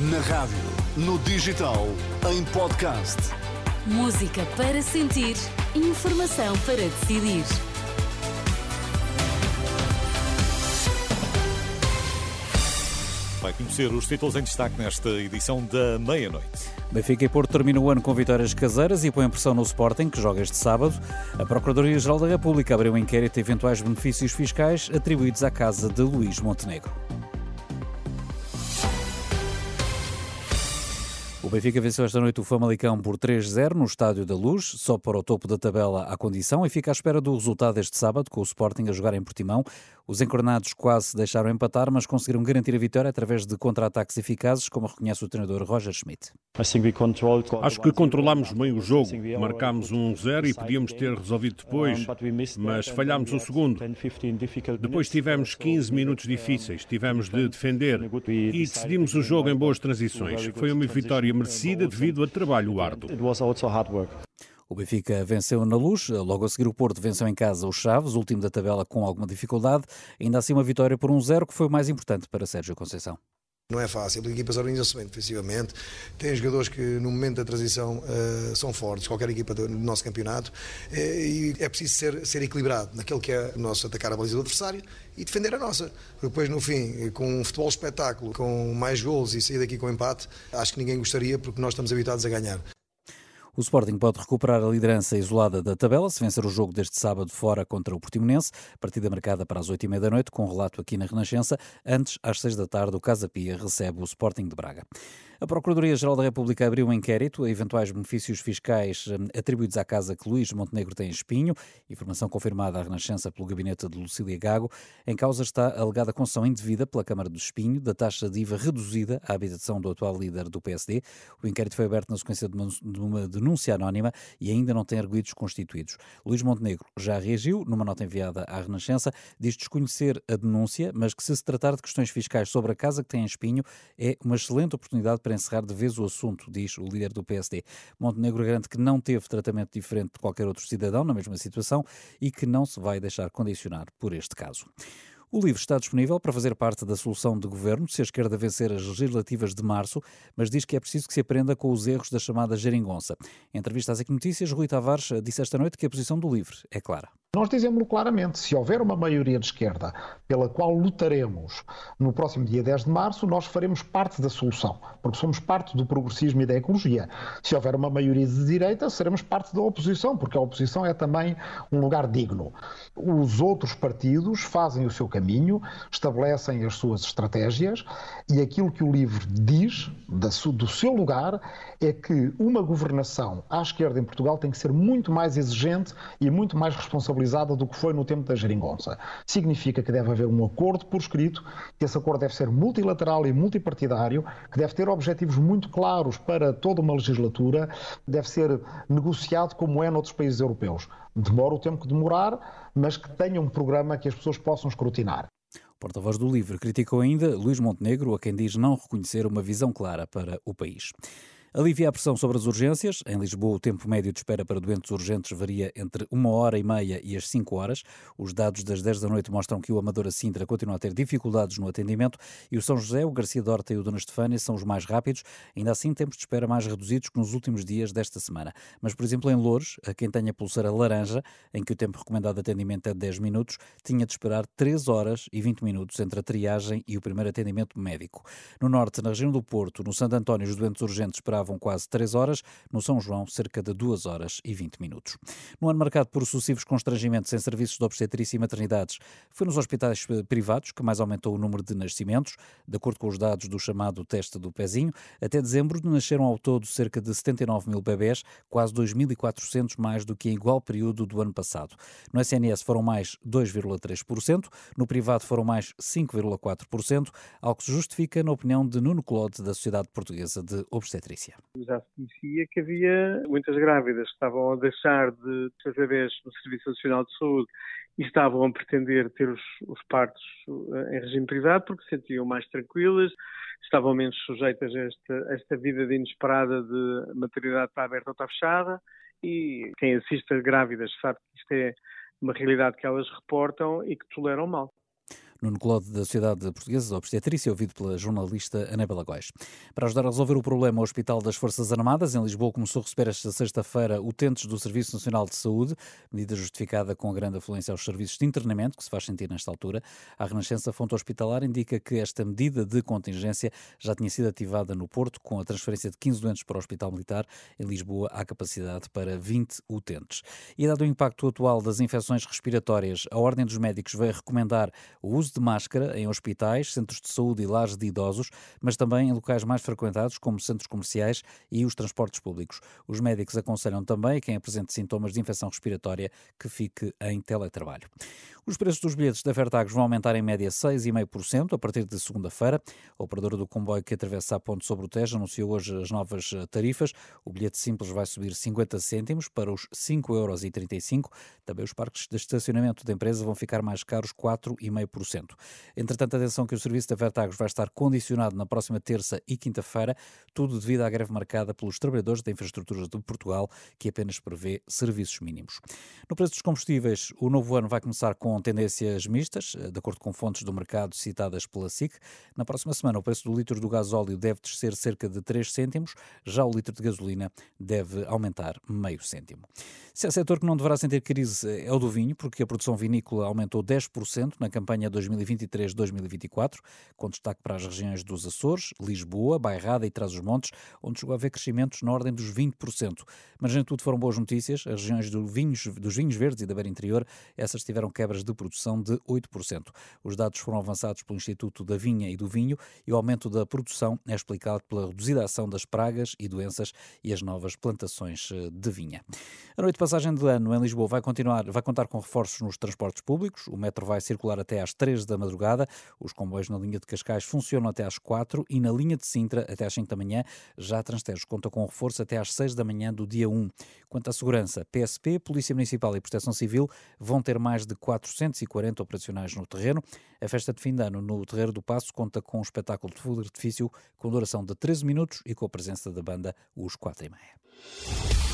Na rádio, no digital, em podcast. Música para sentir, informação para decidir. Vai conhecer os títulos em destaque nesta edição da meia-noite. Benfica e Porto terminam o ano com vitórias caseiras e põem pressão no Sporting, que joga este sábado. A Procuradoria-Geral da República abriu um inquérito de eventuais benefícios fiscais atribuídos à casa de Luís Montenegro. O Benfica venceu esta noite o Famalicão por 3-0 no Estádio da Luz, só para o topo da tabela à condição e fica à espera do resultado este sábado, com o Sporting a jogar em Portimão. Os encornados quase se deixaram empatar, mas conseguiram garantir a vitória através de contra-ataques eficazes, como reconhece o treinador Roger Schmidt. Acho que controlámos bem o jogo. Marcámos um 0 e podíamos ter resolvido depois, mas falhámos um segundo. Depois tivemos 15 minutos difíceis, tivemos de defender e decidimos o jogo em boas transições. Foi uma vitória merecida devido a trabalho árduo. O Benfica venceu na luz, logo a seguir o Porto venceu em casa o Chaves, último da tabela com alguma dificuldade, ainda assim uma vitória por um zero que foi o mais importante para Sérgio Conceição. Não é fácil, as equipas organizam-se bem defensivamente, têm jogadores que no momento da transição uh, são fortes, qualquer equipa do, nosso campeonato, uh, e é preciso ser, ser equilibrado naquele que é o nosso atacar a baliza do adversário e defender a nossa. Depois, no fim, com um futebol espetáculo, com mais gols e sair daqui com empate, acho que ninguém gostaria porque nós estamos habituados a ganhar. O Sporting pode recuperar a liderança isolada da tabela se vencer o jogo deste sábado fora contra o Portimonense, partida marcada para as oito e meia da noite, com relato aqui na Renascença. Antes, às seis da tarde, o Casa Pia recebe o Sporting de Braga. A Procuradoria-Geral da República abriu um inquérito a eventuais benefícios fiscais hum, atribuídos à casa que Luís Montenegro tem em Espinho, informação confirmada à Renascença pelo gabinete de Lucília Gago. Em causa está a alegada concessão indevida pela Câmara do Espinho da taxa de IVA reduzida à habitação do atual líder do PSD. O inquérito foi aberto na sequência de uma denúncia anónima e ainda não tem arguídos constituídos. Luís Montenegro já reagiu numa nota enviada à Renascença, diz desconhecer a denúncia, mas que se se tratar de questões fiscais sobre a casa que tem em Espinho, é uma excelente oportunidade para encerrar de vez o assunto, diz o líder do PSD. Montenegro garante que não teve tratamento diferente de qualquer outro cidadão na mesma situação e que não se vai deixar condicionar por este caso. O livro está disponível para fazer parte da solução de governo se a esquerda vencer as legislativas de março, mas diz que é preciso que se aprenda com os erros da chamada geringonça. Em entrevista às Notícias, Rui Tavares disse esta noite que a posição do livro é clara. Nós dizemos claramente, se houver uma maioria de esquerda pela qual lutaremos no próximo dia 10 de março, nós faremos parte da solução, porque somos parte do progressismo e da ecologia. Se houver uma maioria de direita, seremos parte da oposição, porque a oposição é também um lugar digno. Os outros partidos fazem o seu caminho, estabelecem as suas estratégias e aquilo que o livro diz, do seu lugar, é que uma governação à esquerda em Portugal tem que ser muito mais exigente e muito mais responsabilizada do que foi no tempo da geringonça. Significa que deve haver um acordo por escrito, que esse acordo deve ser multilateral e multipartidário, que deve ter objetivos muito claros para toda uma legislatura, deve ser negociado como é noutros países europeus. Demora o tempo que demorar, mas que tenha um programa que as pessoas possam escrutinar. Porta-voz do LIVRE criticou ainda Luís Montenegro, a quem diz não reconhecer uma visão clara para o país. Alivia a pressão sobre as urgências. Em Lisboa, o tempo médio de espera para doentes urgentes varia entre uma hora e meia e as cinco horas. Os dados das 10 da noite mostram que o Amadora Sintra continua a ter dificuldades no atendimento e o São José, o Garcia Dorta e o Dona Estefânia são os mais rápidos. Ainda assim, tempos de espera mais reduzidos que nos últimos dias desta semana. Mas, por exemplo, em Louros, a quem tenha pulseira laranja, em que o tempo recomendado de atendimento é de 10 minutos, tinha de esperar 3 horas e 20 minutos entre a triagem e o primeiro atendimento médico. No norte, na região do Porto, no Santo António, os doentes urgentes esperavam esperavam quase 3 horas, no São João, cerca de 2 horas e 20 minutos. No ano marcado por sucessivos constrangimentos em serviços de obstetrícia e maternidades, foi nos hospitais eh, privados que mais aumentou o número de nascimentos, de acordo com os dados do chamado teste do pezinho. Até dezembro nasceram ao todo cerca de 79 mil bebés, quase 2.400 mais do que em igual período do ano passado. No SNS foram mais 2,3%, no privado foram mais 5,4%, algo que se justifica na opinião de Nuno Clode, da Sociedade Portuguesa de Obstetrícia. Já se conhecia que havia muitas grávidas que estavam a deixar de ter bebês no Serviço Nacional de Saúde e estavam a pretender ter os, os partos eh, em regime privado porque se sentiam mais tranquilas, estavam menos sujeitas a esta, a esta vida de inesperada de maternidade está aberta ou está fechada e quem assiste a grávidas sabe que isto é uma realidade que elas reportam e que toleram mal. Nuno Clode, da Sociedade Portuguesa de Obstetrícia, ouvido pela jornalista Anabela Góis. Para ajudar a resolver o problema, o Hospital das Forças Armadas, em Lisboa, começou a receber esta sexta-feira utentes do Serviço Nacional de Saúde, medida justificada com a grande afluência aos serviços de internamento, que se faz sentir nesta altura. A Renascença Fonte Hospitalar indica que esta medida de contingência já tinha sido ativada no Porto, com a transferência de 15 doentes para o Hospital Militar. Em Lisboa, há capacidade para 20 utentes. E dado o impacto atual das infecções respiratórias, a Ordem dos Médicos vai recomendar o uso de máscara em hospitais, centros de saúde e lares de idosos, mas também em locais mais frequentados, como centros comerciais e os transportes públicos. Os médicos aconselham também quem apresente sintomas de infecção respiratória que fique em teletrabalho. Os preços dos bilhetes da Vertagos vão aumentar em média 6,5% a partir de segunda-feira. A operadora do comboio que atravessa a ponte sobre o Tejo anunciou hoje as novas tarifas. O bilhete simples vai subir 50 cêntimos para os 5,35 euros. Também os parques de estacionamento da empresa vão ficar mais caros 4,5%. Entretanto, atenção que o serviço da Vertagos vai estar condicionado na próxima terça e quinta-feira, tudo devido à greve marcada pelos trabalhadores da infraestrutura de Portugal, que apenas prevê serviços mínimos. No preço dos combustíveis, o novo ano vai começar com tendências mistas, de acordo com fontes do mercado citadas pela SIC. Na próxima semana, o preço do litro do gasóleo deve descer cerca de 3 cêntimos, já o litro de gasolina deve aumentar meio cêntimo. Se há setor que não deverá sentir crise é o do vinho, porque a produção vinícola aumentou 10% na campanha 2023-2024, com destaque para as regiões dos Açores, Lisboa, Bairrada e Trás-os-Montes, onde chegou a haver crescimentos na ordem dos 20%. Mas nem tudo foram boas notícias. As regiões do vinhos, dos vinhos verdes e da beira interior, essas tiveram quebras de produção de 8%. Os dados foram avançados pelo Instituto da Vinha e do Vinho e o aumento da produção é explicado pela reduzida ação das pragas e doenças e as novas plantações eh, de vinha. A noite de passagem de ano em Lisboa vai continuar, vai contar com reforços nos transportes públicos. O metro vai circular até às 3 da madrugada. Os comboios na linha de Cascais funcionam até às 4 e na linha de Sintra até às 5 da manhã. Já Transtejo conta com reforço até às 6 da manhã do dia 1. Quanto à segurança, PSP, Polícia Municipal e Proteção Civil vão ter mais de 440 operacionais no terreno. A festa de fim de ano no Terreiro do Passo conta com um espetáculo de fogo de artifício com duração de 13 minutos e com a presença da banda Os 4 e meia.